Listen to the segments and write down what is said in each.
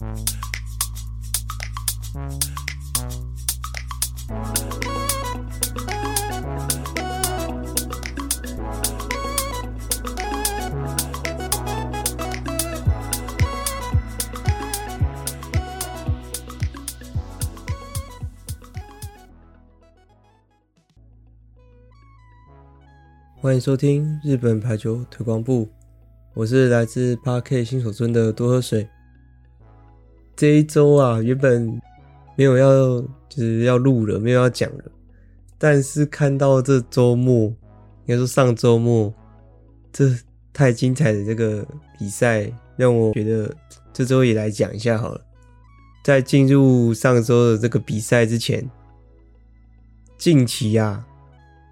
欢迎收听日本排球推广部，我是来自 8K 新手村的多喝水。这一周啊，原本没有要就是要录了，没有要讲了，但是看到这周末，应该说上周末，这太精彩的这个比赛，让我觉得这周也来讲一下好了。在进入上周的这个比赛之前，近期啊。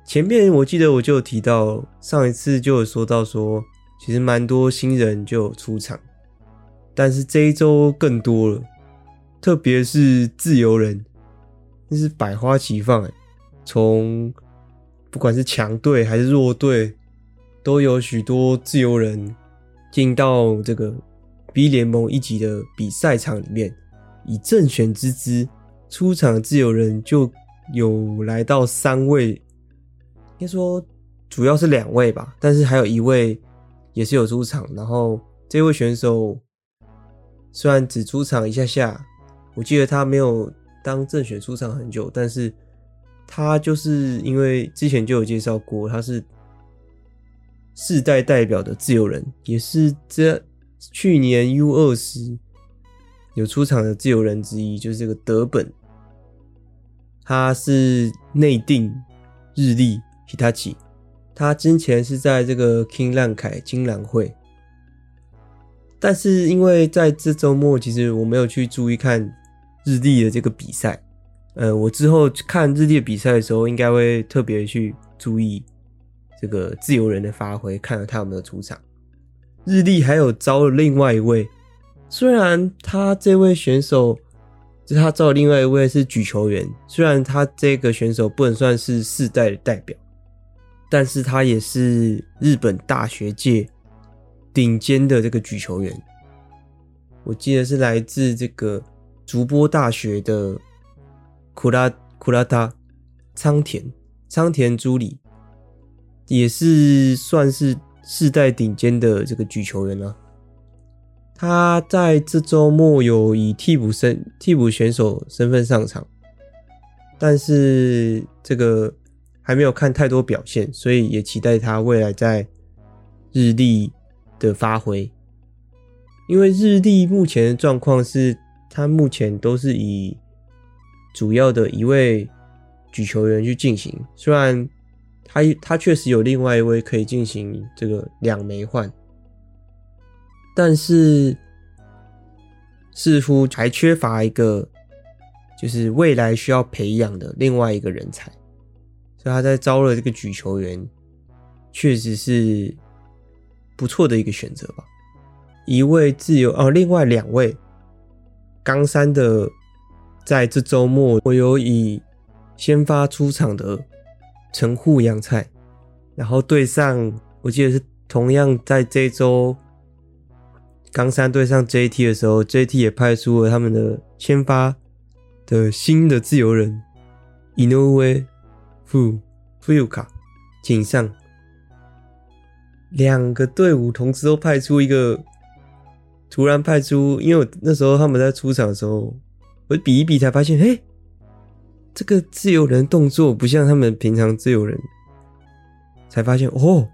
前面我记得我就有提到，上一次就有说到说，其实蛮多新人就有出场，但是这一周更多了，特别是自由人，那是百花齐放哎，从不管是强队还是弱队，都有许多自由人进到这个 B 联盟一级的比赛场里面，以正选之姿出场自由人就有来到三位。应该说主要是两位吧，但是还有一位也是有出场。然后这位选手虽然只出场一下下，我记得他没有当正选出场很久，但是他就是因为之前就有介绍过，他是世代代表的自由人，也是这去年 U20 有出场的自由人之一，就是这个德本，他是内定日立。Hitachi，他之前是在这个 King Land 凯金兰会，但是因为在这周末，其实我没有去注意看日立的这个比赛。呃，我之后看日立的比赛的时候，应该会特别去注意这个自由人的发挥，看看他有没有出场。日立还有招了另外一位，虽然他这位选手，就他招的另外一位是举球员，虽然他这个选手不能算是世代的代表。但是他也是日本大学界顶尖的这个举球员，我记得是来自这个筑波大学的库拉库拉塔仓田仓田朱里，也是算是世代顶尖的这个举球员了。他在这周末有以替补身替补选手身份上场，但是这个。还没有看太多表现，所以也期待他未来在日立的发挥。因为日立目前的状况是，他目前都是以主要的一位举球员去进行，虽然他他确实有另外一位可以进行这个两枚换，但是似乎还缺乏一个就是未来需要培养的另外一个人才。所以他在招了这个举球员，确实是不错的一个选择吧。一位自由哦，另外两位冈山的，在这周末我有以先发出场的神户阳菜，然后对上我记得是同样在这周冈山对上 JT 的时候，JT 也派出了他们的先发的新的自由人井上。富富有卡井上，两个队伍同时都派出一个，突然派出，因为我那时候他们在出场的时候，我比一比才发现，嘿，这个自由人动作不像他们平常自由人，才发现哦，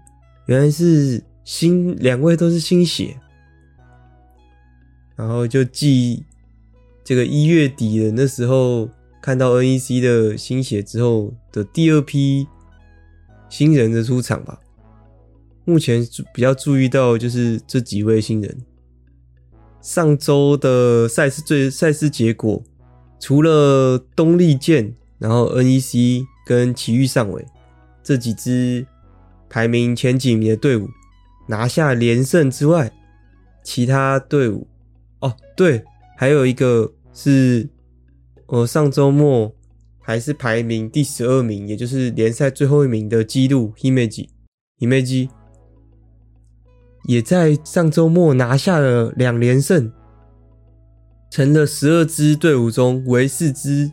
原来是新两位都是新血，然后就记这个一月底的那时候。看到 NEC 的新血之后的第二批新人的出场吧。目前比较注意到就是这几位新人。上周的赛事最赛事结果，除了东丽健，然后 NEC 跟埼玉上尾这几支排名前几名的队伍拿下连胜之外，其他队伍哦对，还有一个是。我上周末还是排名第十二名，也就是联赛最后一名的记录，Himeji，Himeji 也在上周末拿下了两连胜。成了十二支队伍中唯四支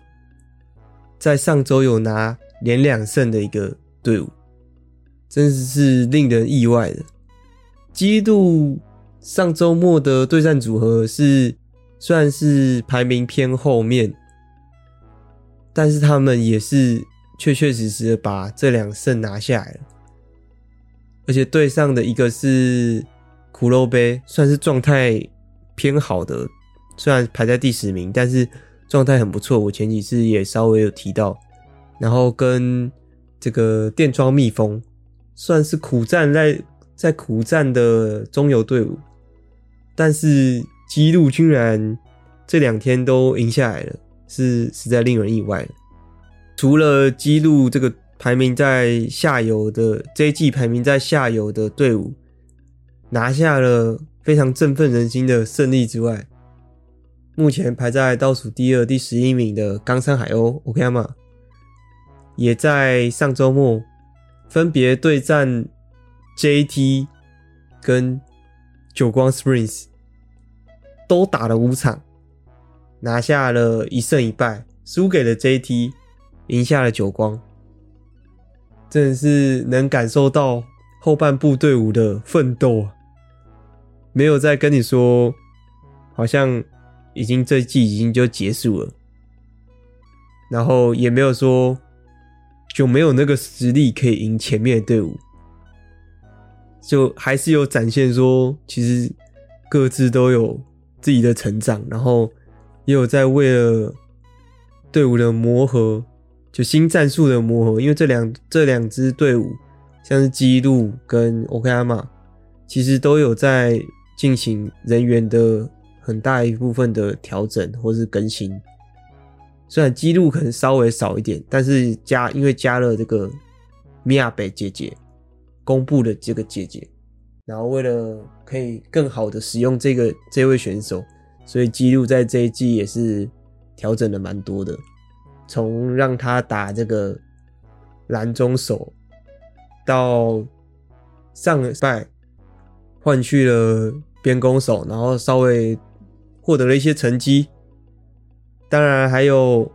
在上周有拿连两胜的一个队伍，真是令人意外的。基督上周末的对战组合是算是排名偏后面，但是他们也是确确实实的把这两胜拿下来了，而且对上的一个是苦肉杯，算是状态偏好的，虽然排在第十名，但是状态很不错。我前几次也稍微有提到，然后跟这个电装蜜蜂算是苦战在在苦战的中游队伍，但是基路居然这两天都赢下来了，是实在令人意外。除了基路这个排名在下游的这一季排名在下游的队伍。拿下了非常振奋人心的胜利之外，目前排在倒数第二、第十一名的冈山海鸥，OKAMA 也在上周末分别对战 JT 跟久光 Springs，都打了五场，拿下了一胜一败，输给了 JT，赢下了久光，真的是能感受到后半部队伍的奋斗啊！没有再跟你说，好像已经这一季已经就结束了，然后也没有说就没有那个实力可以赢前面的队伍，就还是有展现说，其实各自都有自己的成长，然后也有在为了队伍的磨合，就新战术的磨合，因为这两这两支队伍，像是基路跟 Okama，其实都有在。进行人员的很大一部分的调整或是更新，虽然记录可能稍微少一点，但是加因为加了这个米亚北姐姐公布的这个姐姐，然后为了可以更好的使用这个这位选手，所以记录在这一季也是调整的蛮多的，从让他打这个蓝中手到上礼拜换去了。边攻手，然后稍微获得了一些成绩。当然还有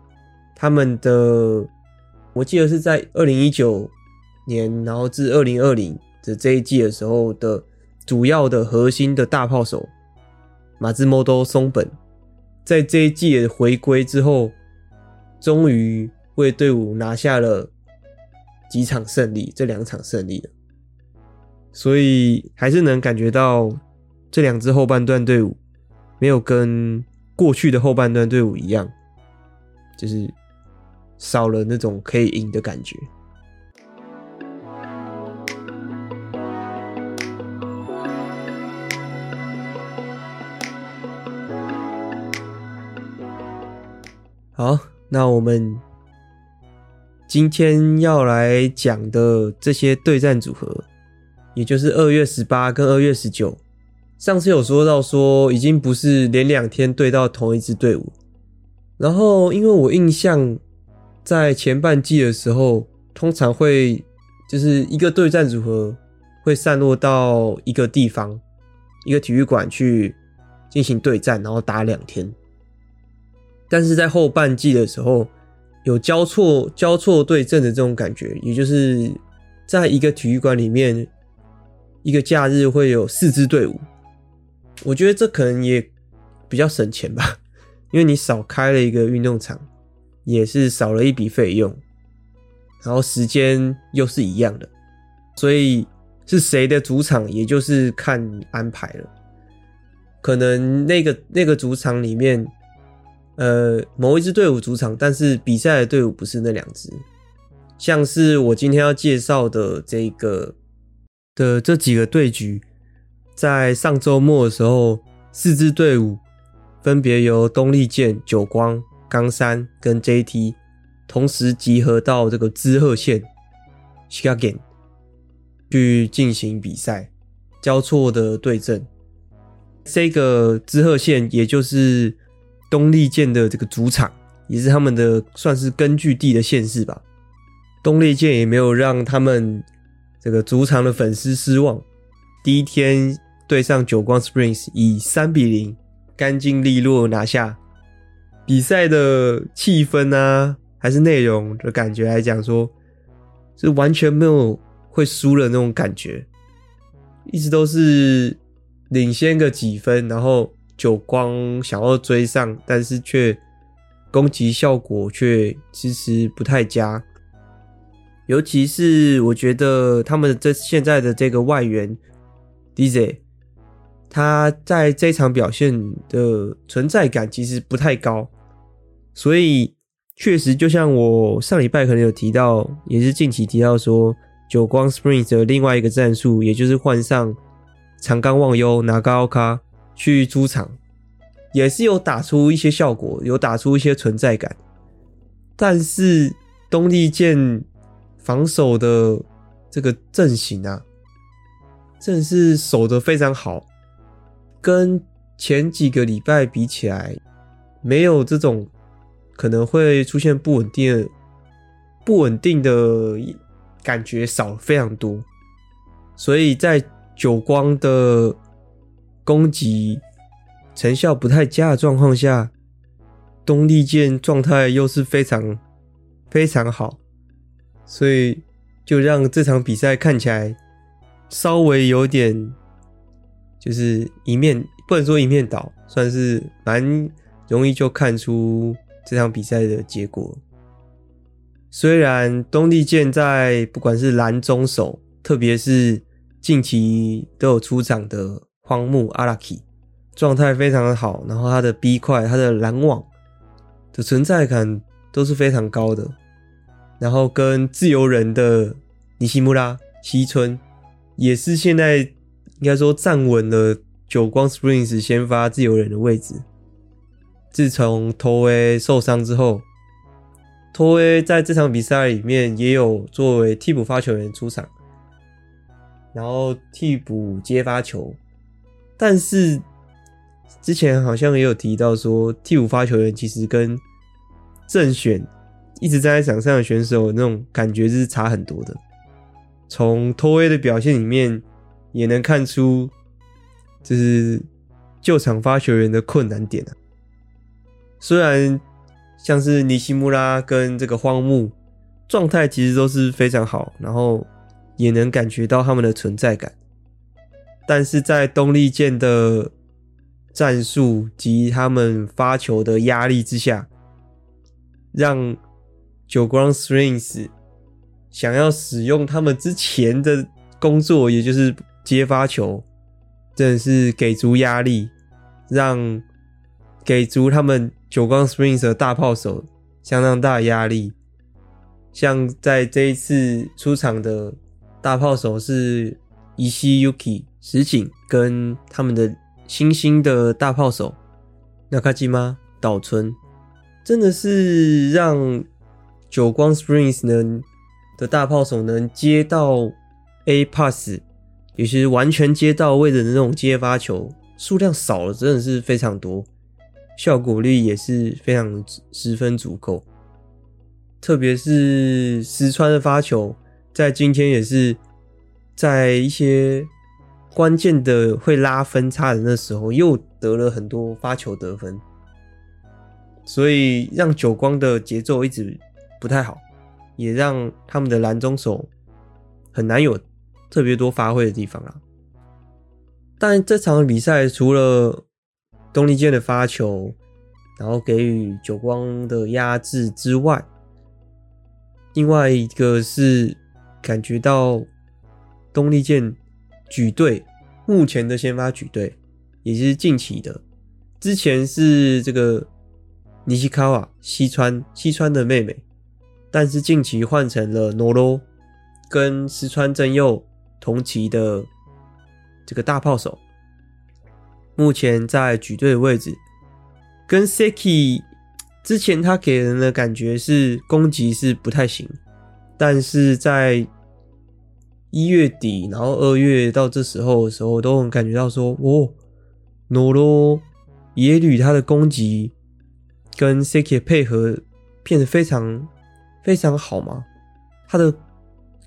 他们的，我记得是在二零一九年，然后至二零二零的这一季的时候的主要的核心的大炮手马兹莫多松本，在这一季的回归之后，终于为队伍拿下了几场胜利，这两场胜利了，所以还是能感觉到。这两支后半段队伍没有跟过去的后半段队伍一样，就是少了那种可以赢的感觉。好，那我们今天要来讲的这些对战组合，也就是二月十八跟二月十九。上次有说到说，已经不是连两天对到同一支队伍，然后因为我印象在前半季的时候，通常会就是一个对战组合会散落到一个地方，一个体育馆去进行对战，然后打两天。但是在后半季的时候，有交错交错对阵的这种感觉，也就是在一个体育馆里面，一个假日会有四支队伍。我觉得这可能也比较省钱吧，因为你少开了一个运动场，也是少了一笔费用，然后时间又是一样的，所以是谁的主场，也就是看安排了。可能那个那个主场里面，呃，某一支队伍主场，但是比赛的队伍不是那两支，像是我今天要介绍的这个的这几个对局。在上周末的时候，四支队伍分别由东丽健、久光、冈山跟 JT 同时集合到这个滋贺县 Shiga 县去进行比赛，交错的对阵。这个滋贺县也就是东丽健的这个主场，也是他们的算是根据地的县市吧。东丽健也没有让他们这个主场的粉丝失望，第一天。对上久光 Springs 以三比零干净利落拿下。比赛的气氛啊，还是内容的感觉来讲说，是完全没有会输的那种感觉，一直都是领先个几分，然后久光想要追上，但是却攻击效果却其实不太佳。尤其是我觉得他们这现在的这个外援 DJ，他在这场表现的存在感其实不太高，所以确实就像我上礼拜可能有提到，也是近期提到说，久光 Spring 的另外一个战术，也就是换上长冈望悠、长冈去主场，也是有打出一些效果，有打出一些存在感，但是东丽健。防守的这个阵型啊，真是守得非常好，跟前几个礼拜比起来，没有这种可能会出现不稳定的、不稳定的感觉少非常多，所以在久光的攻击成效不太佳的状况下，东丽箭状态又是非常非常好。所以就让这场比赛看起来稍微有点，就是一面不能说一面倒，算是蛮容易就看出这场比赛的结果。虽然东丽剑在不管是蓝中手，特别是近期都有出场的荒木阿拉基，状态非常的好，然后他的 B 块、他的拦网的存在感都是非常高的。然后跟自由人的尼西穆拉西村也是现在应该说站稳了久光 Springs 先发自由人的位置。自从托威受伤之后，托威在这场比赛里面也有作为替补发球员出场，然后替补接发球。但是之前好像也有提到说，替补发球员其实跟正选。一直站在场上的选手那种感觉是差很多的。从托威的表现里面也能看出，就是救场发球员的困难点啊。虽然像是尼西穆拉跟这个荒木状态其实都是非常好，然后也能感觉到他们的存在感，但是在东丽健的战术及他们发球的压力之下，让久光 Springs 想要使用他们之前的工作，也就是接发球，真的是给足压力，让给足他们久光 Springs 的大炮手相当大的压力。像在这一次出场的大炮手是伊西 Yuki 石井，跟他们的新兴的大炮手那卡基吗岛村，真的是让。久光 Springs 呢的大炮手能接到 A pass，也是完全接到位的那种接发球，数量少了，真的是非常多，效果率也是非常十分足够。特别是石川的发球，在今天也是在一些关键的会拉分差的那时候，又得了很多发球得分，所以让久光的节奏一直。不太好，也让他们的拦中手很难有特别多发挥的地方啦。但这场比赛除了东丽健的发球，然后给予久光的压制之外，另外一个是感觉到东丽健举队目前的先发举队，也是近期的，之前是这个尼西卡瓦西川西川的妹妹。但是近期换成了诺罗跟石川真佑同期的这个大炮手，目前在举队的位置，跟 Seki 之前他给人的感觉是攻击是不太行，但是在一月底，然后二月到这时候的时候，都能感觉到说，哦，诺罗野旅他的攻击跟 Seki 配合变得非常。非常好嘛？他的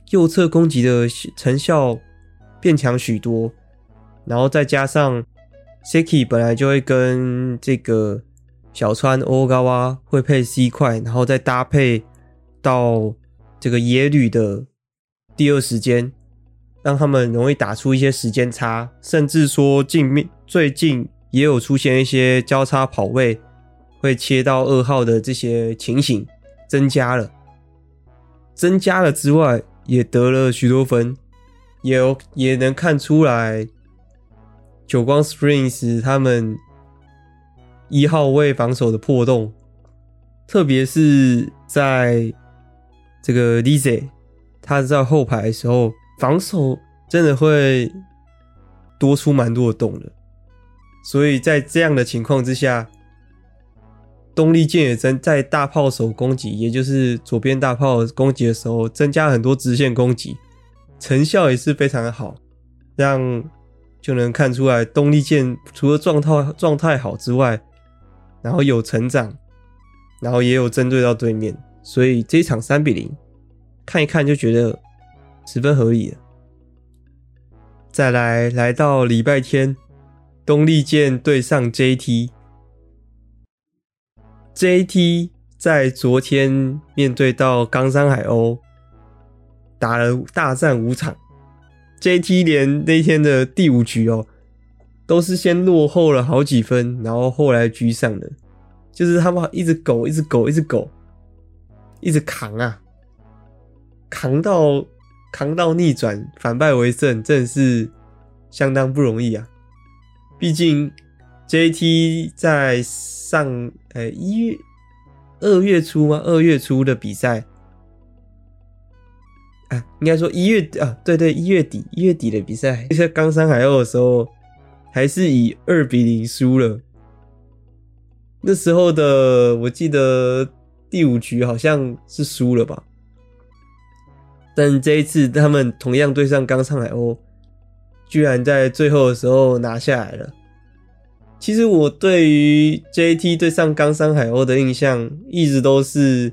右侧攻击的成效变强许多，然后再加上 Seki 本来就会跟这个小川欧高哇会配 C 块，然后再搭配到这个野旅的第二时间，让他们容易打出一些时间差，甚至说近面最近也有出现一些交叉跑位会切到二号的这些情形，增加了，增加了之外，也得了许多分，也有也能看出来。久光 Springs 他们一号位防守的破洞，特别是在这个 Lise 他在后排的时候，防守真的会多出蛮多的洞的。所以在这样的情况之下，东丽箭也增在大炮手攻击，也就是左边大炮攻击的时候，增加很多直线攻击，成效也是非常的好，让。就能看出来，东丽箭除了状态状态好之外，然后有成长，然后也有针对到对面，所以这一场三比零，看一看就觉得十分合理了。再来来到礼拜天，东丽箭对上 JT，JT 在昨天面对到冈山海鸥，打了大战五场。JT 连那天的第五局哦，都是先落后了好几分，然后后来居上的，就是他们一直苟，一直苟，一直苟，一直扛啊，扛到扛到逆转，反败为胜，真的是相当不容易啊。毕竟 JT 在上呃一月二月初吗？二月初的比赛。啊，应该说一月啊，对对，一月底一月底的比赛，在冈山海鸥的时候，还是以二比零输了。那时候的我记得第五局好像是输了吧，但这一次他们同样对上冈山海鸥，居然在最后的时候拿下来了。其实我对于 JT 对上冈山海鸥的印象一直都是，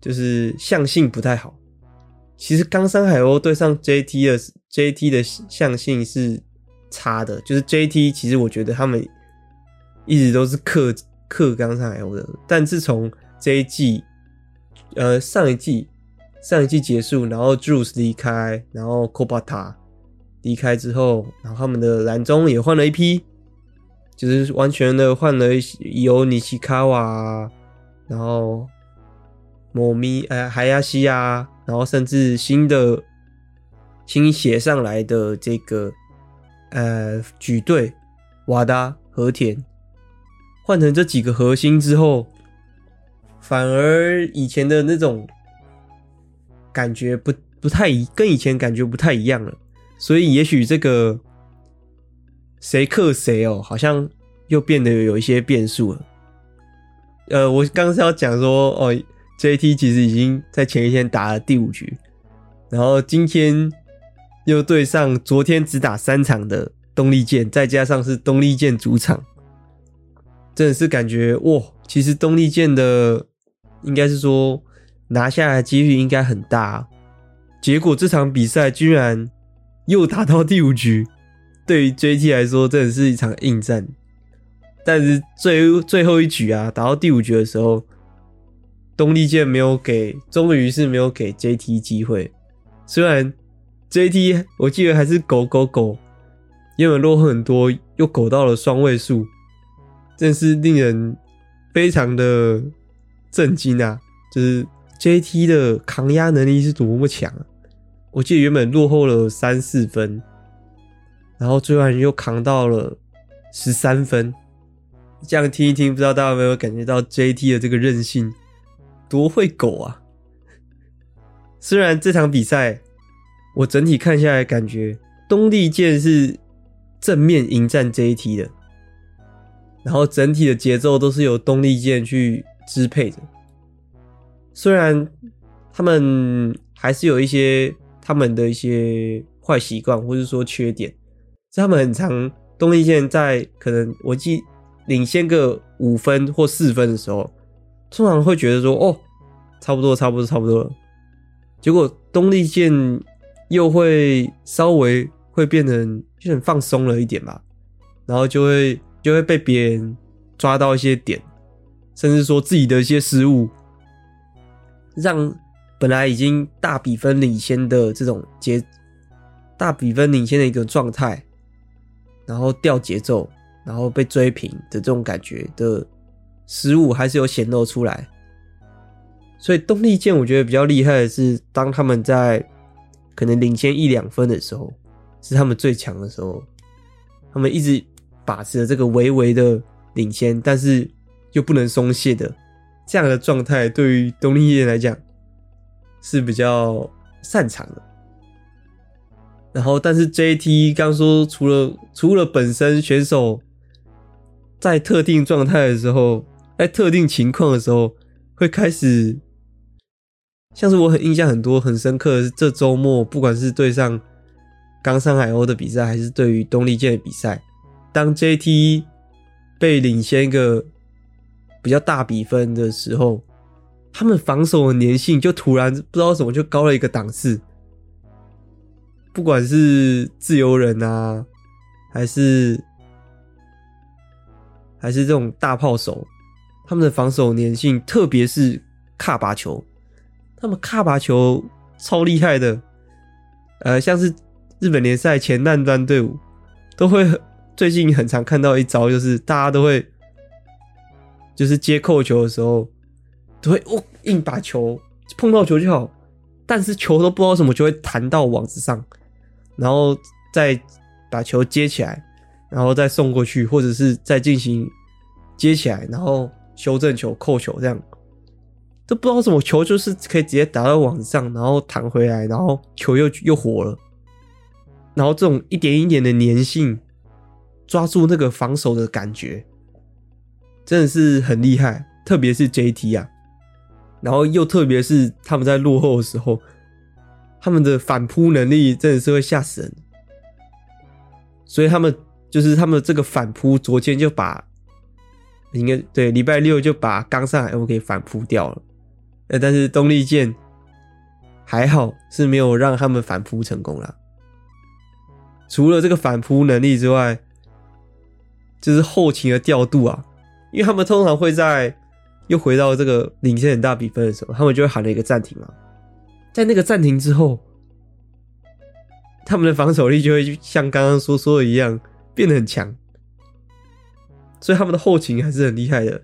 就是相性不太好。其实冈山海鸥对上 JT 的 JT 的相性是差的，就是 JT 其实我觉得他们一直都是克克冈山海鸥的，但自从这一季，呃上一季上一季结束，然后 Juice 离开，然后 Kobata 离开之后，然后他们的蓝中也换了一批，就是完全的换了有尼西卡瓦，然后某咪呃海亚西亚。然后甚至新的新写上来的这个呃举队瓦达和田换成这几个核心之后，反而以前的那种感觉不不太，跟以前感觉不太一样了。所以也许这个谁克谁哦，好像又变得有一些变数了。呃，我刚刚是要讲说哦。JT 其实已经在前一天打了第五局，然后今天又对上昨天只打三场的东丽健，再加上是东丽健主场，真的是感觉哇！其实东丽健的应该是说拿下来的几率应该很大，结果这场比赛居然又打到第五局，对于 JT 来说真的是一场硬战。但是最最后一局啊，打到第五局的时候。东丽健没有给，终于是没有给 JT 机会。虽然 JT 我记得还是苟苟苟，因为落后很多，又苟到了双位数，真是令人非常的震惊啊！就是 JT 的抗压能力是多么强啊！我记得原本落后了三四分，然后最后又扛到了十三分。这样听一听，不知道大家有没有感觉到 JT 的这个韧性？多会苟啊！虽然这场比赛我整体看下来，感觉东丽剑是正面迎战 JT 的，然后整体的节奏都是由东丽剑去支配的。虽然他们还是有一些他们的一些坏习惯，或者说缺点，是他们很常东丽箭在可能我记领先个五分或四分的时候。通常会觉得说，哦，差不多，差不多，差不多了。结果东丽箭又会稍微会变成就很放松了一点吧，然后就会就会被别人抓到一些点，甚至说自己的一些失误，让本来已经大比分领先的这种节大比分领先的一个状态，然后掉节奏，然后被追平的这种感觉的失误还是有显露出来。所以东丽箭我觉得比较厉害的是，当他们在可能领先一两分的时候，是他们最强的时候，他们一直把持着这个微微的领先，但是又不能松懈的这样的状态，对于东丽箭来讲是比较擅长的。然后，但是 JT 刚说，除了除了本身选手在特定状态的时候，在特定情况的时候会开始。像是我很印象很多很深刻的是，这周末不管是对上刚上海鸥的比赛，还是对于东丽健的比赛，当 JT 被领先一个比较大比分的时候，他们防守的粘性就突然不知道为什么就高了一个档次。不管是自由人啊，还是还是这种大炮手，他们的防守粘性，特别是卡巴球。他们卡巴球超厉害的，呃，像是日本联赛前段队伍都会最近很常看到一招，就是大家都会就是接扣球的时候都会哦硬把球碰到球就好，但是球都不知道什么就会弹到网子上，然后再把球接起来，然后再送过去，或者是再进行接起来，然后修正球扣球这样。都不知道什么球，就是可以直接打到网上，然后弹回来，然后球又又活了。然后这种一点一点的粘性，抓住那个防守的感觉，真的是很厉害。特别是 JT 啊，然后又特别是他们在落后的时候，他们的反扑能力真的是会吓死人。所以他们就是他们这个反扑，昨天就把应该对礼拜六就把刚上海我给反扑掉了。呃，但是东丽箭还好是没有让他们反扑成功啦。除了这个反扑能力之外，就是后勤的调度啊，因为他们通常会在又回到这个领先很大比分的时候，他们就会喊了一个暂停嘛。在那个暂停之后，他们的防守力就会像刚刚说说的一样变得很强，所以他们的后勤还是很厉害的。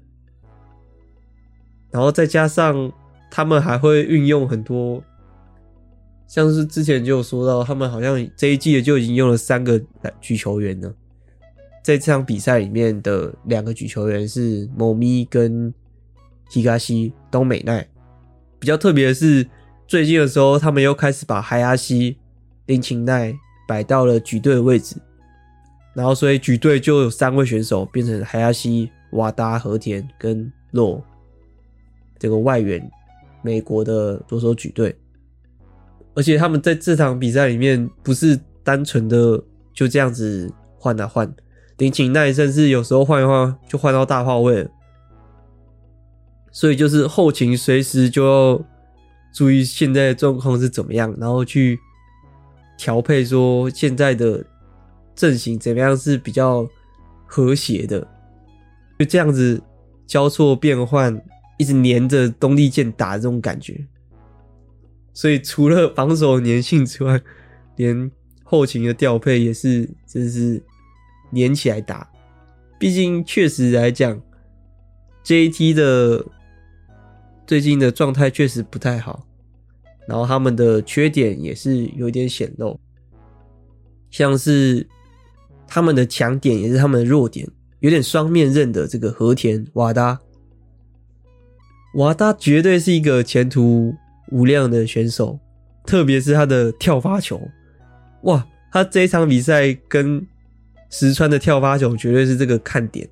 然后再加上。他们还会运用很多，像是之前就有说到，他们好像这一季就已经用了三个举球员了。在这场比赛里面的两个举球员是某咪跟东西东美奈。比较特别的是，最近的时候他们又开始把海亚西林琴奈摆到了举队的位置，然后所以举队就有三位选手变成海亚西、瓦达、和田跟洛这个外援。美国的左手举队，而且他们在这场比赛里面不是单纯的就这样子换啊换，林琴奈甚至有时候换一换就换到大炮位，所以就是后勤随时就要注意现在的状况是怎么样，然后去调配说现在的阵型怎么样是比较和谐的，就这样子交错变换。一直黏着东丽箭打这种感觉，所以除了防守粘性之外，连后勤的调配也是真是连起来打。毕竟确实来讲，JT 的最近的状态确实不太好，然后他们的缺点也是有点显露，像是他们的强点也是他们的弱点，有点双面刃的这个和田瓦达。瓦达绝对是一个前途无量的选手，特别是他的跳发球。哇，他这一场比赛跟石川的跳发球绝对是这个看点。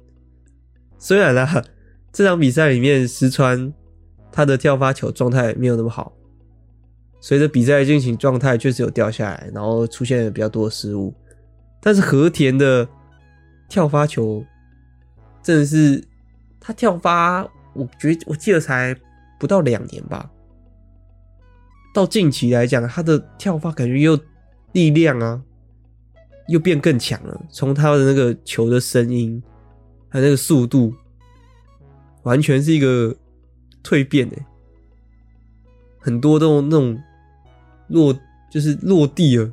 虽然啊，这场比赛里面石川他的跳发球状态没有那么好，随着比赛进行，状态确实有掉下来，然后出现了比较多的失误。但是和田的跳发球真的是他跳发。我觉得我记得才不到两年吧，到近期来讲，他的跳发感觉又力量啊，又变更强了。从他的那个球的声音，还有那个速度，完全是一个蜕变诶。很多都那种落，就是落地了，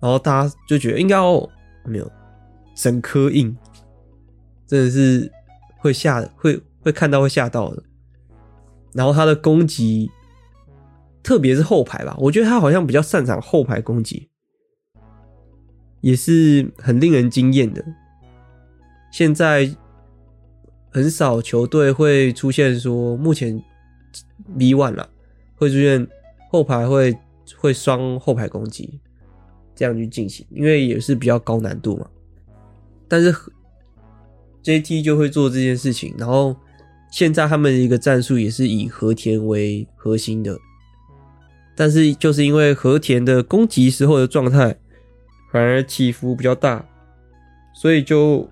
然后大家就觉得应该哦，没有，整颗硬，真的是会吓，会会看到会吓到的。然后他的攻击，特别是后排吧，我觉得他好像比较擅长后排攻击，也是很令人惊艳的。现在很少球队会出现说，目前 V1 了，会出现后排会会双后排攻击这样去进行，因为也是比较高难度嘛。但是 JT 就会做这件事情，然后。现在他们一个战术也是以和田为核心的，但是就是因为和田的攻击时候的状态反而起伏比较大，所以就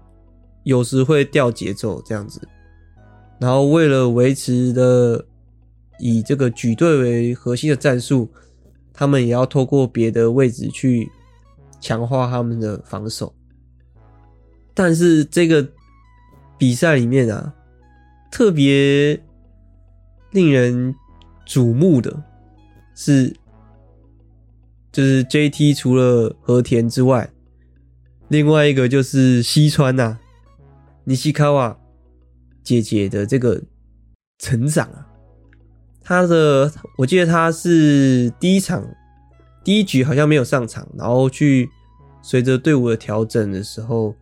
有时会掉节奏这样子。然后为了维持的以这个举队为核心的战术，他们也要透过别的位置去强化他们的防守。但是这个比赛里面啊。特别令人瞩目的是，就是 JT 除了和田之外，另外一个就是西川呐、啊，尼西卡瓦姐姐的这个成长啊，她的我记得她是第一场第一局好像没有上场，然后去随着队伍的调整的时候，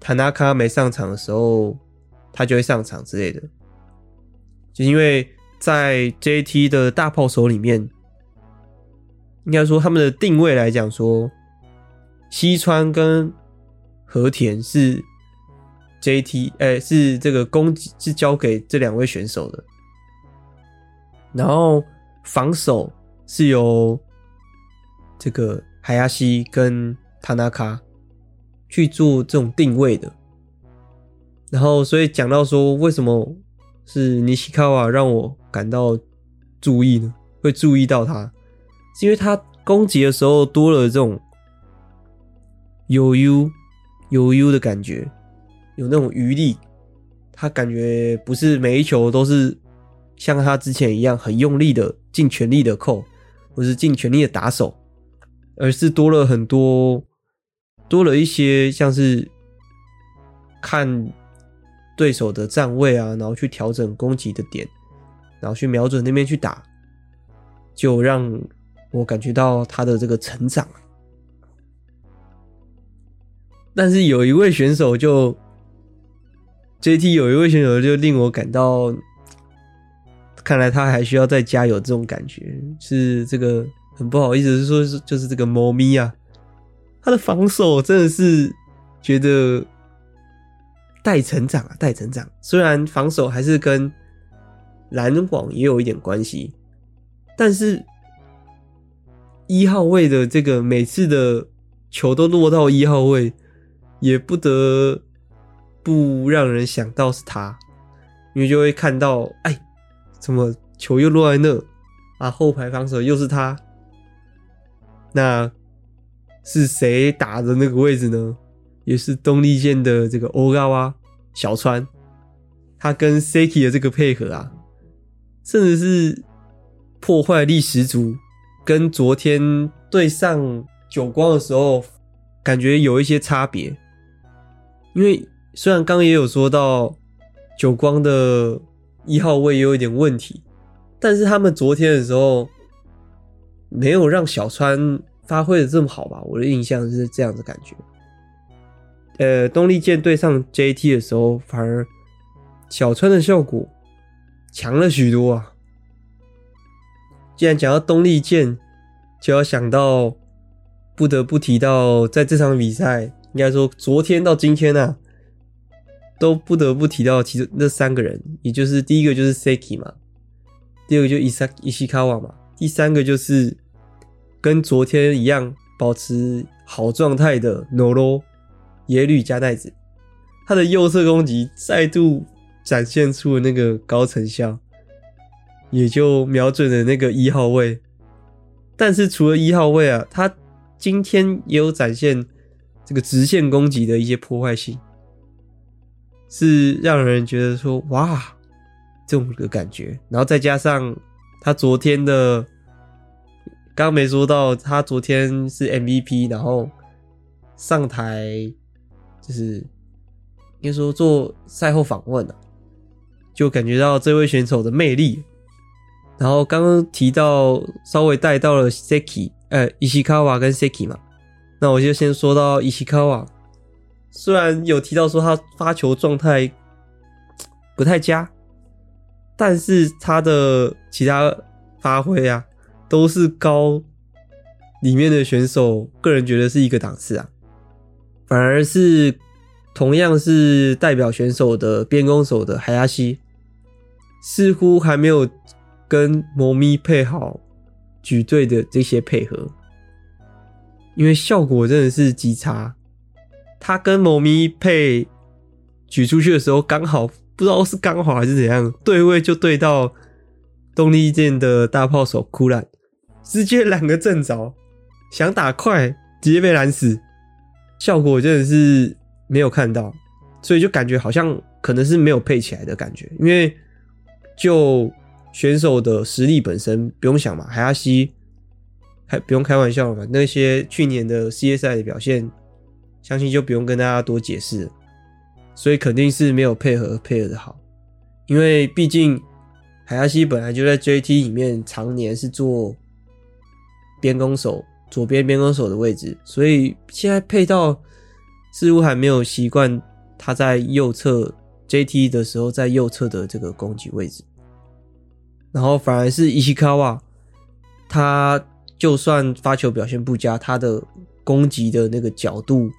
塔纳卡没上场的时候。他就会上场之类的，就因为在 JT 的大炮手里面，应该说他们的定位来讲，说西川跟和田是 JT，哎，是这个攻击是交给这两位选手的，然后防守是由这个海亚西跟塔纳卡去做这种定位的。然后，所以讲到说，为什么是尼西卡瓦让我感到注意呢？会注意到他，是因为他攻击的时候多了这种悠悠悠悠的感觉，有那种余力。他感觉不是每一球都是像他之前一样很用力的、尽全力的扣，或是尽全力的打手，而是多了很多，多了一些像是看。对手的站位啊，然后去调整攻击的点，然后去瞄准那边去打，就让我感觉到他的这个成长。但是有一位选手就 JT 有一位选手就令我感到，看来他还需要再加油这种感觉，是这个很不好意思是说，是就是这个猫咪啊，他的防守真的是觉得。待成长啊，待成长。虽然防守还是跟拦网也有一点关系，但是一号位的这个每次的球都落到一号位，也不得不让人想到是他，因为就会看到，哎，怎么球又落在那？啊，后排防守又是他，那是谁打的那个位置呢？也是东丽健的这个欧嘎哇小川，他跟 Saki 的这个配合啊，甚至是破坏力十足，跟昨天对上久光的时候感觉有一些差别。因为虽然刚也有说到久光的一号位也有一点问题，但是他们昨天的时候没有让小川发挥的这么好吧？我的印象是这样的感觉。呃，东丽箭对上 JT 的时候，反而小川的效果强了许多啊！既然讲到东丽箭，就要想到不得不提到，在这场比赛，应该说昨天到今天啊，都不得不提到其中那三个人，也就是第一个就是 Seki 嘛，第二个就伊萨伊西卡瓦嘛，第三个就是跟昨天一样保持好状态的 Noro。耶律加奈子，他的右侧攻击再度展现出了那个高成效，也就瞄准了那个一号位。但是除了一号位啊，他今天也有展现这个直线攻击的一些破坏性，是让人觉得说哇，这种的感觉。然后再加上他昨天的，刚没说到，他昨天是 MVP，然后上台就是应该说做赛后访问啊，就感觉到这位选手的魅力。然后刚刚提到，稍微带到了 Seki，呃，伊西卡瓦跟 Seki 嘛，那我就先说到伊西卡瓦。虽然有提到说他发球状态不太佳，但是他的其他发挥啊，都是高里面的选手，个人觉得是一个档次啊。反而是同样是代表选手的边攻手的海亚西，似乎还没有。跟猫咪配好举队的这些配合，因为效果真的是极差。他跟猫咪配举出去的时候，刚好不知道是刚好还是怎样，对位就对到动力舰的大炮手库兰，直接两个正着，想打快直接被拦死，效果真的是没有看到，所以就感觉好像可能是没有配起来的感觉，因为就。选手的实力本身不用想嘛，海亚西还不用开玩笑了嘛。那些去年的世界赛的表现，相信就不用跟大家多解释。所以肯定是没有配合配合的好，因为毕竟海亚西本来就在 JT 里面常年是做边攻手，左边边攻手的位置，所以现在配到似乎还没有习惯他在右侧 JT 的时候在右侧的这个攻击位置。然后反而是伊西卡瓦，他就算发球表现不佳，他的攻击的那个角度、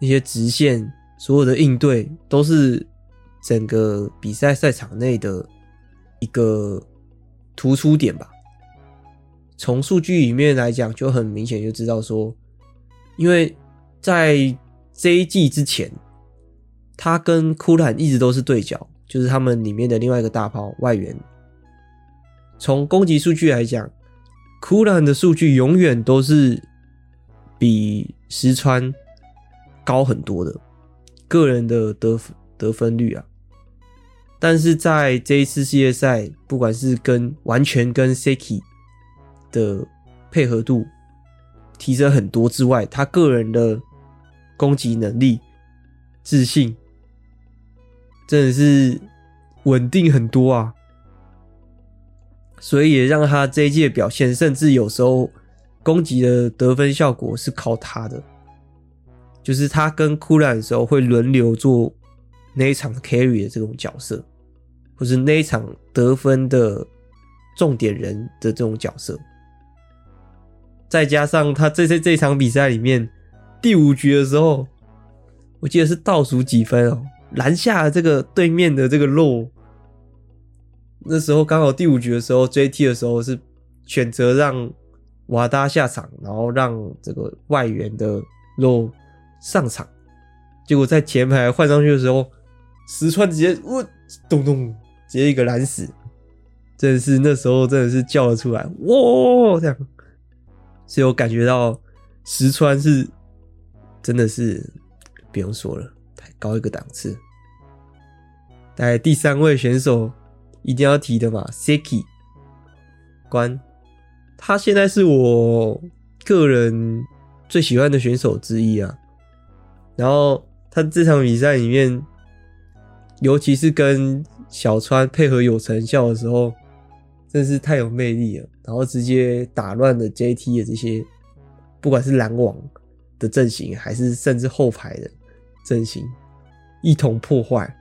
那些直线、所有的应对，都是整个比赛赛场内的一个突出点吧。从数据里面来讲，就很明显就知道说，因为在这一季之前，他跟库兰一直都是对角，就是他们里面的另外一个大炮外援。从攻击数据来讲，库兰的数据永远都是比石川高很多的个人的得得分率啊。但是在这一次世界赛，不管是跟完全跟 Seki 的配合度提升很多之外，他个人的攻击能力、自信真的是稳定很多啊。所以也让他这一季的表现，甚至有时候攻击的得分效果是靠他的，就是他跟库兰的时候会轮流做那一场 carry 的这种角色，或是那一场得分的重点人的这种角色。再加上他这这这场比赛里面第五局的时候，我记得是倒数几分哦，拦下这个对面的这个漏。那时候刚好第五局的时候，JT 的时候是选择让瓦达下场，然后让这个外援的肉上场。结果在前排换上去的时候，石川直接我咚咚直接一个拦死，真的是那时候真的是叫了出来，哇这样，所以我感觉到石川是真的是不用说了，太高一个档次。大概第三位选手。一定要提的嘛，Seki 关，他现在是我个人最喜欢的选手之一啊。然后他这场比赛里面，尤其是跟小川配合有成效的时候，真是太有魅力了。然后直接打乱了 JT 的这些，不管是拦网的阵型，还是甚至后排的阵型，一同破坏。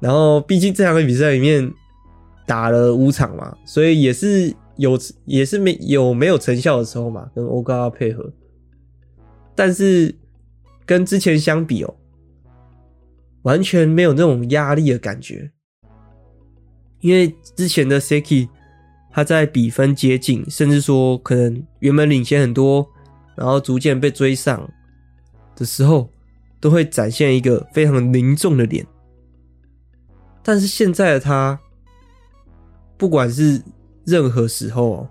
然后，毕竟这两个比赛里面打了五场嘛，所以也是有也是没有没有成效的时候嘛，跟欧高配合。但是跟之前相比哦，完全没有那种压力的感觉。因为之前的 Seki 他在比分接近，甚至说可能原本领先很多，然后逐渐被追上的时候，都会展现一个非常凝重的脸。但是现在的他，不管是任何时候，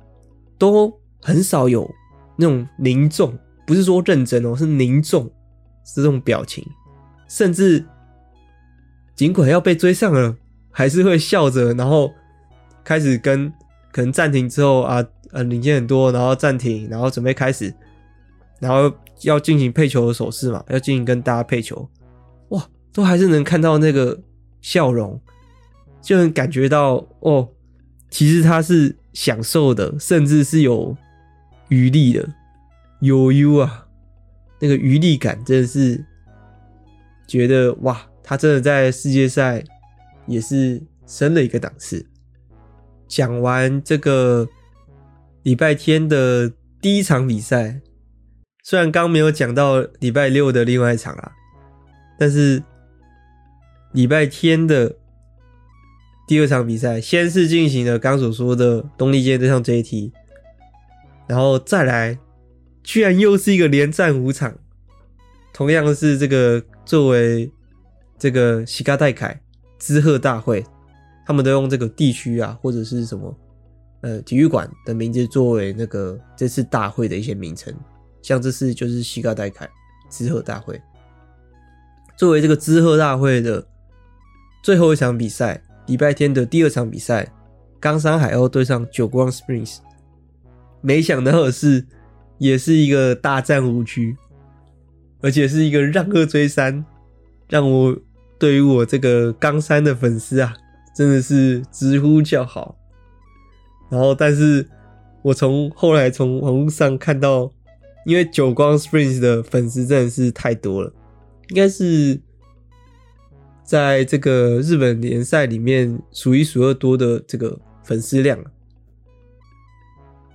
都很少有那种凝重，不是说认真哦，是凝重，是这种表情，甚至尽管要被追上了，还是会笑着，然后开始跟可能暂停之后啊，呃，领先很多，然后暂停，然后准备开始，然后要进行配球的手势嘛，要进行跟大家配球，哇，都还是能看到那个笑容，就能感觉到哦，其实他是享受的，甚至是有余力的，悠悠啊，那个余力感真的是觉得哇，他真的在世界赛也是升了一个档次。讲完这个礼拜天的第一场比赛，虽然刚没有讲到礼拜六的另外一场啦，但是礼拜天的第二场比赛，先是进行了刚所说的东丽街对上 JT，然后再来，居然又是一个连战五场，同样是这个作为这个西嘎代凯滋贺大会。他们都用这个地区啊，或者是什么呃体育馆的名字作为那个这次大会的一些名称，像这次就是西嘎代凯滋贺大会，作为这个滋贺大会的最后一场比赛，礼拜天的第二场比赛，冈山海鸥对上久光 Springs，没想到的是，也是一个大战五局，而且是一个让二追三，让我对于我这个冈山的粉丝啊。真的是直呼叫好，然后，但是我从后来从网络上看到，因为久光 Springs 的粉丝真的是太多了，应该是在这个日本联赛里面数一数二多的这个粉丝量，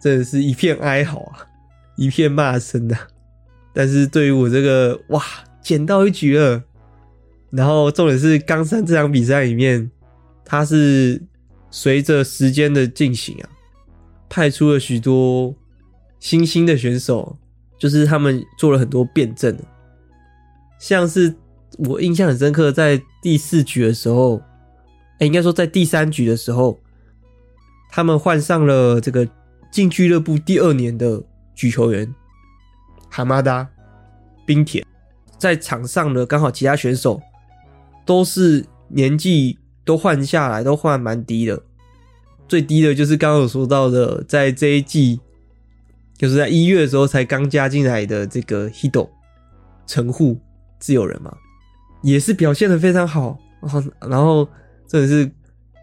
真的是一片哀嚎啊，一片骂声啊。但是对于我这个哇，捡到一局了，然后重点是冈山这场比赛里面。他是随着时间的进行啊，派出了许多新兴的选手，就是他们做了很多辩证，像是我印象很深刻，在第四局的时候，哎、应该说在第三局的时候，他们换上了这个进俱乐部第二年的举球员蛤蟆达冰田，在场上的刚好其他选手都是年纪。都换下来，都换蛮低的，最低的就是刚刚有说到的，在这一季，就是在一月的时候才刚加进来的这个 Hito 神户自由人嘛，也是表现的非常好。然后真的是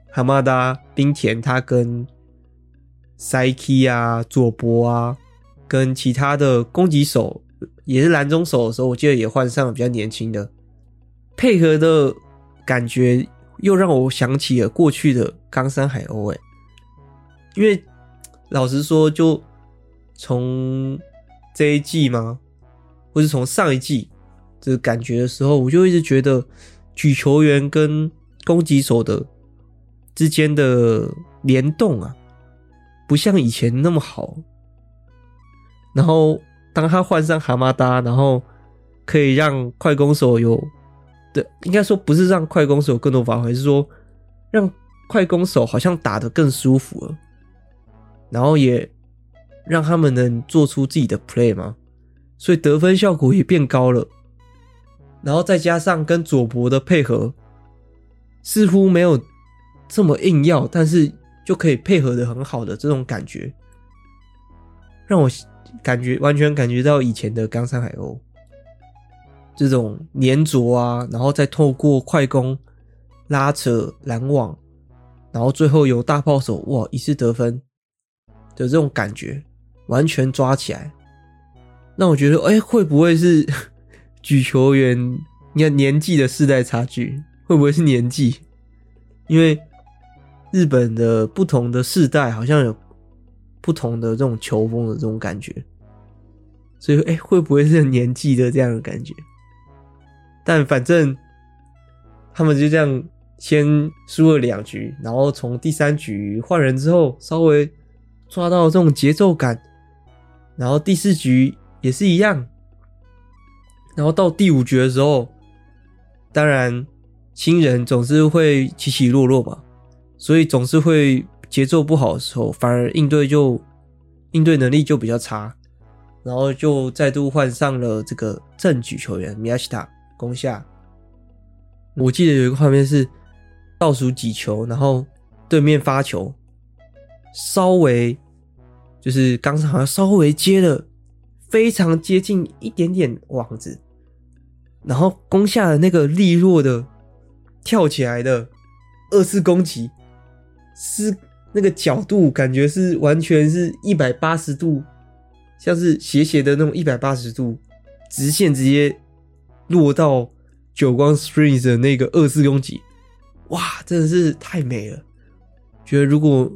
蛤蟆达冰田，他跟 Saiki 啊、佐伯啊，跟其他的攻击手，也是蓝中手的时候，我记得也换上了比较年轻的，配合的感觉。又让我想起了过去的冈山海鸥，哎，因为老实说，就从这一季嘛，或是从上一季这个感觉的时候，我就一直觉得举球员跟攻击手的之间的联动啊，不像以前那么好。然后当他换上蛤蟆搭，然后可以让快攻手有。对，应该说不是让快攻手有更多发挥，是说让快攻手好像打得更舒服了，然后也让他们能做出自己的 play 嘛，所以得分效果也变高了。然后再加上跟佐伯的配合，似乎没有这么硬要，但是就可以配合的很好的这种感觉，让我感觉完全感觉到以前的冈山海鸥。这种粘着啊，然后再透过快攻拉扯拦网，然后最后由大炮手哇一次得分的这种感觉，完全抓起来。那我觉得，哎，会不会是举球员？你看年纪的世代差距，会不会是年纪？因为日本的不同的世代好像有不同的这种球风的这种感觉，所以，哎，会不会是年纪的这样的感觉？但反正他们就这样先输了两局，然后从第三局换人之后，稍微抓到这种节奏感，然后第四局也是一样，然后到第五局的时候，当然新人总是会起起落落嘛，所以总是会节奏不好的时候，反而应对就应对能力就比较差，然后就再度换上了这个正举球员宫下攻下。我记得有一个画面是倒数几球，然后对面发球，稍微就是刚才好像稍微接了非常接近一点点网子，然后攻下了那个利落的跳起来的二次攻击，是那个角度感觉是完全是一百八十度，像是斜斜的那种一百八十度直线直接落到。久光 Springs 的那个二次攻击，哇，真的是太美了！觉得如果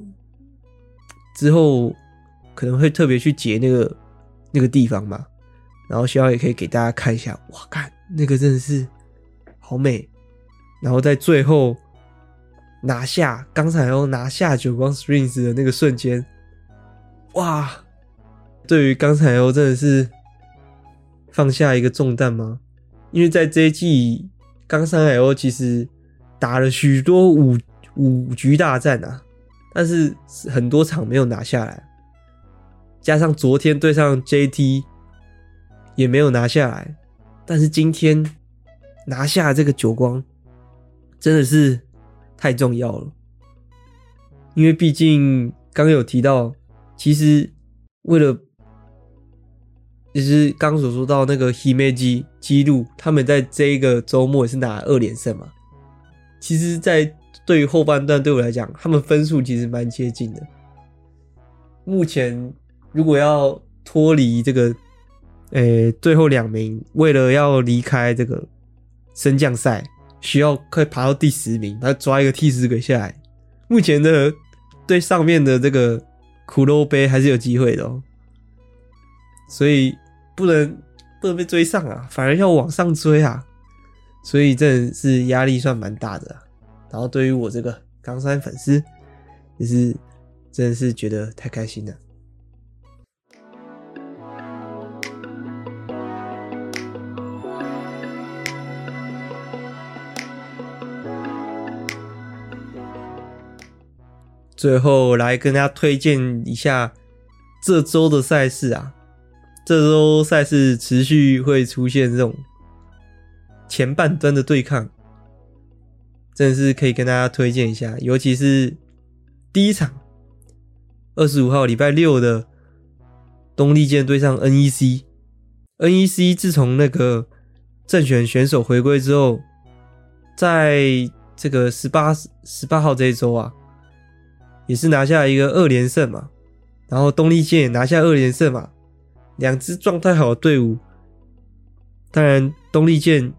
之后可能会特别去截那个那个地方嘛，然后希望也可以给大家看一下，哇，看那个真的是好美！然后在最后拿下刚才要拿下久光 Springs 的那个瞬间，哇，对于刚才哦真的是放下一个重担吗？因为在这一季，冈山海鸥其实打了许多五五局大战啊，但是很多场没有拿下来，加上昨天对上 JT 也没有拿下来，但是今天拿下这个九光，真的是太重要了。因为毕竟刚有提到，其实为了。其实刚所说到那个 Himeji 记录，他们在这一个周末也是拿二连胜嘛。其实，在对于后半段对我来讲，他们分数其实蛮接近的。目前如果要脱离这个，诶、最后两名，为了要离开这个升降赛，需要快爬到第十名，他抓一个替死鬼下来。目前的对上面的这个苦肉杯还是有机会的哦，所以。不能不能被追上啊，反而要往上追啊，所以真的是压力算蛮大的。然后对于我这个冈山粉丝，也是真的是觉得太开心了。最后来跟大家推荐一下这周的赛事啊。这周赛事持续会出现这种前半段的对抗，真的是可以跟大家推荐一下。尤其是第一场，二十五号礼拜六的东丽舰对上 NEC。NEC 自从那个正选选手回归之后，在这个十八十八号这一周啊，也是拿下一个二连胜嘛。然后东丽健也拿下二连胜嘛。两支状态好的队伍，当然东丽健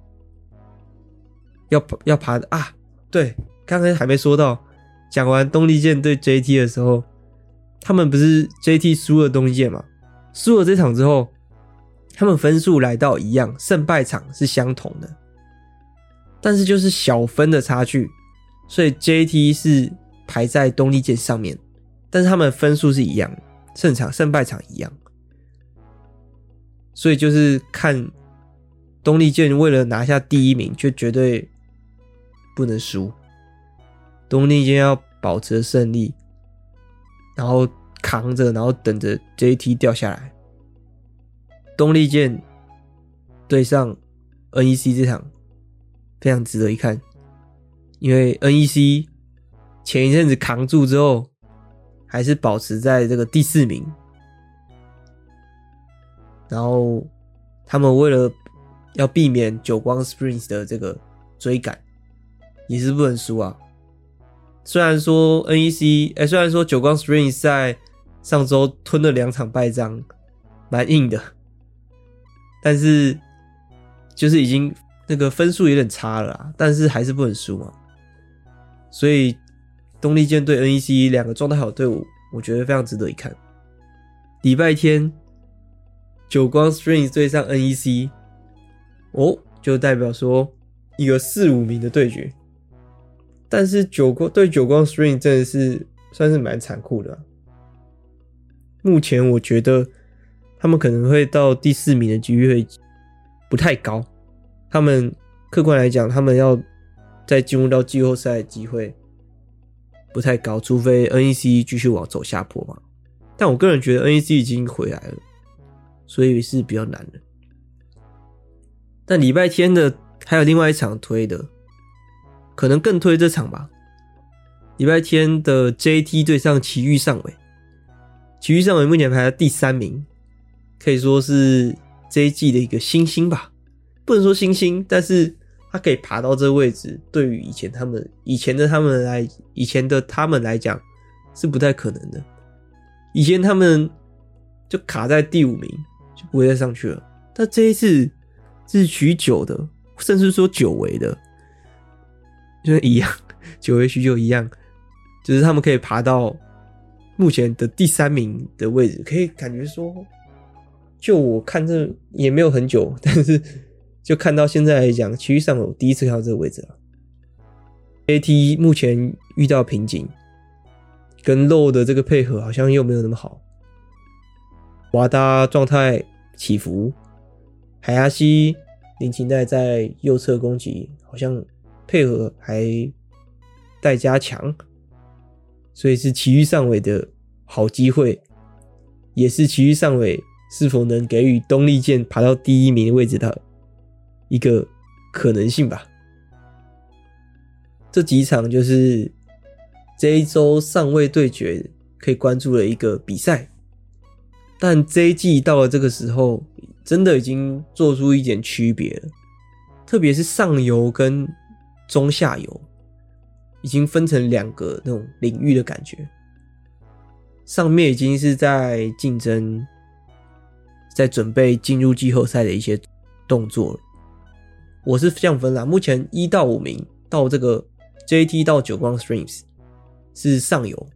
要要爬啊！对，刚才还没说到，讲完东丽健对 JT 的时候，他们不是 JT 输了东丽健嘛？输了这场之后，他们分数来到一样，胜败场是相同的，但是就是小分的差距，所以 JT 是排在东丽健上面，但是他们分数是一样，胜场胜败场一样。所以就是看东丽健为了拿下第一名，就绝对不能输。东丽健要保持胜利，然后扛着，然后等着 JT 掉下来。东丽健对上 NEC 这场非常值得一看，因为 NEC 前一阵子扛住之后，还是保持在这个第四名。然后他们为了要避免久光 Springs 的这个追赶，也是不能输啊。虽然说 NEC，哎，虽然说久光 Springs 在上周吞了两场败仗，蛮硬的，但是就是已经那个分数有点差了啦，但是还是不能输嘛。所以中立舰对 NEC 两个状态好的队伍，我觉得非常值得一看。礼拜天。久光 Springs 对上 NEC，哦，就代表说一个四五名的对决。但是久光对久光 Springs 真的是算是蛮残酷的。目前我觉得他们可能会到第四名的机会不太高。他们客观来讲，他们要再进入到季后赛的机会不太高，除非 NEC 继续往走下坡嘛。但我个人觉得 NEC 已经回来了。所以是比较难的。但礼拜天的还有另外一场推的，可能更推这场吧。礼拜天的 JT 对上奇遇上尾，奇遇上尾目前排在第三名，可以说是这一季的一个新星吧。不能说新星，但是他可以爬到这个位置，对于以前他们、以前的他们来、以前的他们来讲是不太可能的。以前他们就卡在第五名，就不会再上去了。但这一次是许久的，甚至说久违的，就是一样，久违许久一样，就是他们可以爬到目前的第三名的位置，可以感觉说，就我看这也没有很久，但是。就看到现在来讲，其实上我第一次看到这个位置了。AT 目前遇到瓶颈，跟肉的这个配合好像又没有那么好。瓦达状态起伏，海牙西林琴代在右侧攻击，好像配合还待加强，所以是埼玉上尾的好机会，也是埼玉上尾是否能给予东丽箭爬到第一名的位置的。一个可能性吧。这几场就是这一周上位对决可以关注的一个比赛，但这一季到了这个时候，真的已经做出一点区别了。特别是上游跟中下游，已经分成两个那种领域的感觉。上面已经是在竞争，在准备进入季后赛的一些动作了。我是这样分啦，目前一到五名到这个 JT 到久光 Streams 是上游，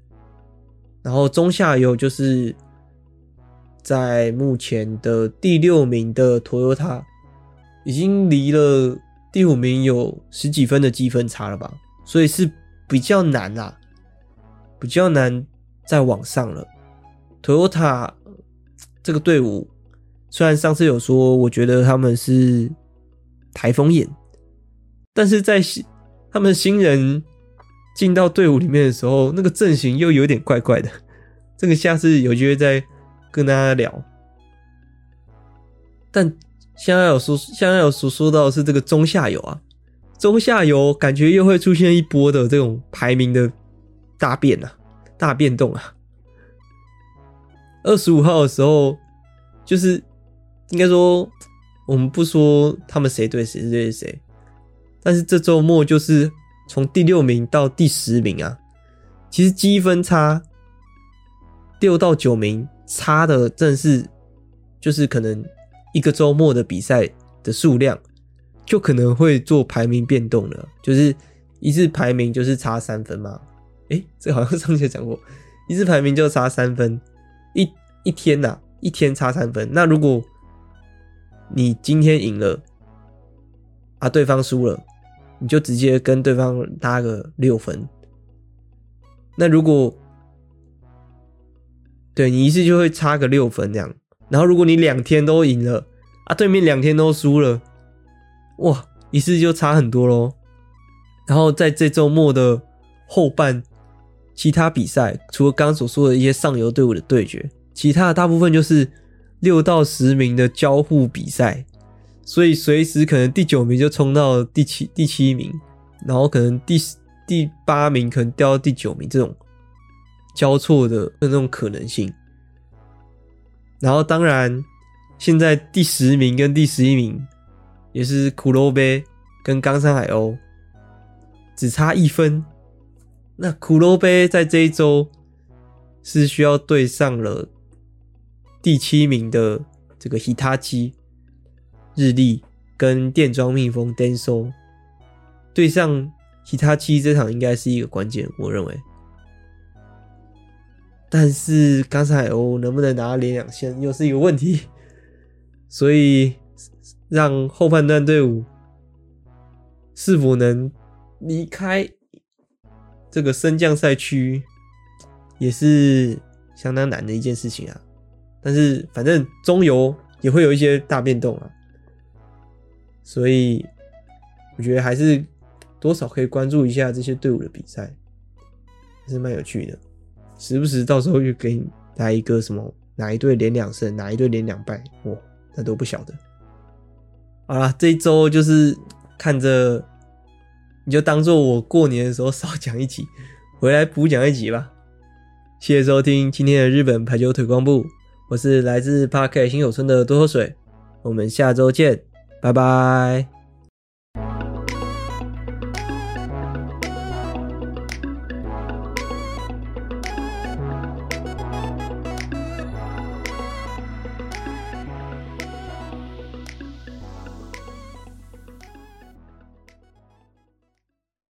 然后中下游就是在目前的第六名的 Toyota，已经离了第五名有十几分的积分差了吧，所以是比较难啦，比较难再往上了。Toyota 这个队伍虽然上次有说，我觉得他们是。台风眼，但是在新他们新人进到队伍里面的时候，那个阵型又有点怪怪的。这个下次有机会再跟大家聊。但现在有说，现在有所说到是这个中下游啊，中下游感觉又会出现一波的这种排名的大变啊，大变动啊。二十五号的时候，就是应该说。我们不说他们谁对谁是对谁，但是这周末就是从第六名到第十名啊，其实积分差六到九名差的正是就是可能一个周末的比赛的数量就可能会做排名变动了，就是一次排名就是差三分嘛。诶，这好像上期讲过，一次排名就差三分，一一天呐、一天差三分。那如果你今天赢了啊，对方输了，你就直接跟对方拉个六分。那如果对你一次就会差个六分这样，然后如果你两天都赢了啊，对面两天都输了，哇，一次就差很多喽。然后在这周末的后半，其他比赛除了刚刚所说的一些上游队伍的对决，其他的大部分就是。六到十名的交互比赛，所以随时可能第九名就冲到第七第七名，然后可能第第八名可能掉到第九名，这种交错的那种可能性。然后当然，现在第十名跟第十一名也是黒部跟冈山海鸥只差一分。那黒部在这一周是需要对上了。第七名的这个 Hitachi 日立跟电装蜜蜂 Denso 对上 Hitachi 这场应该是一个关键，我认为。但是刚才海鸥能不能拿连两线又是一个问题，所以让后半段队伍是否能离开这个升降赛区也是相当难的一件事情啊。但是反正中游也会有一些大变动啊，所以我觉得还是多少可以关注一下这些队伍的比赛，还是蛮有趣的。时不时到时候就给你来一个什么哪一队连两胜，哪一队连两败，哇，那都不晓得。好啦，这一周就是看着，你就当做我过年的时候少讲一集，回来补讲一集吧。谢谢收听今天的日本排球推广部，我是来自 Park 新手村的多喝水，我们下周见，拜拜。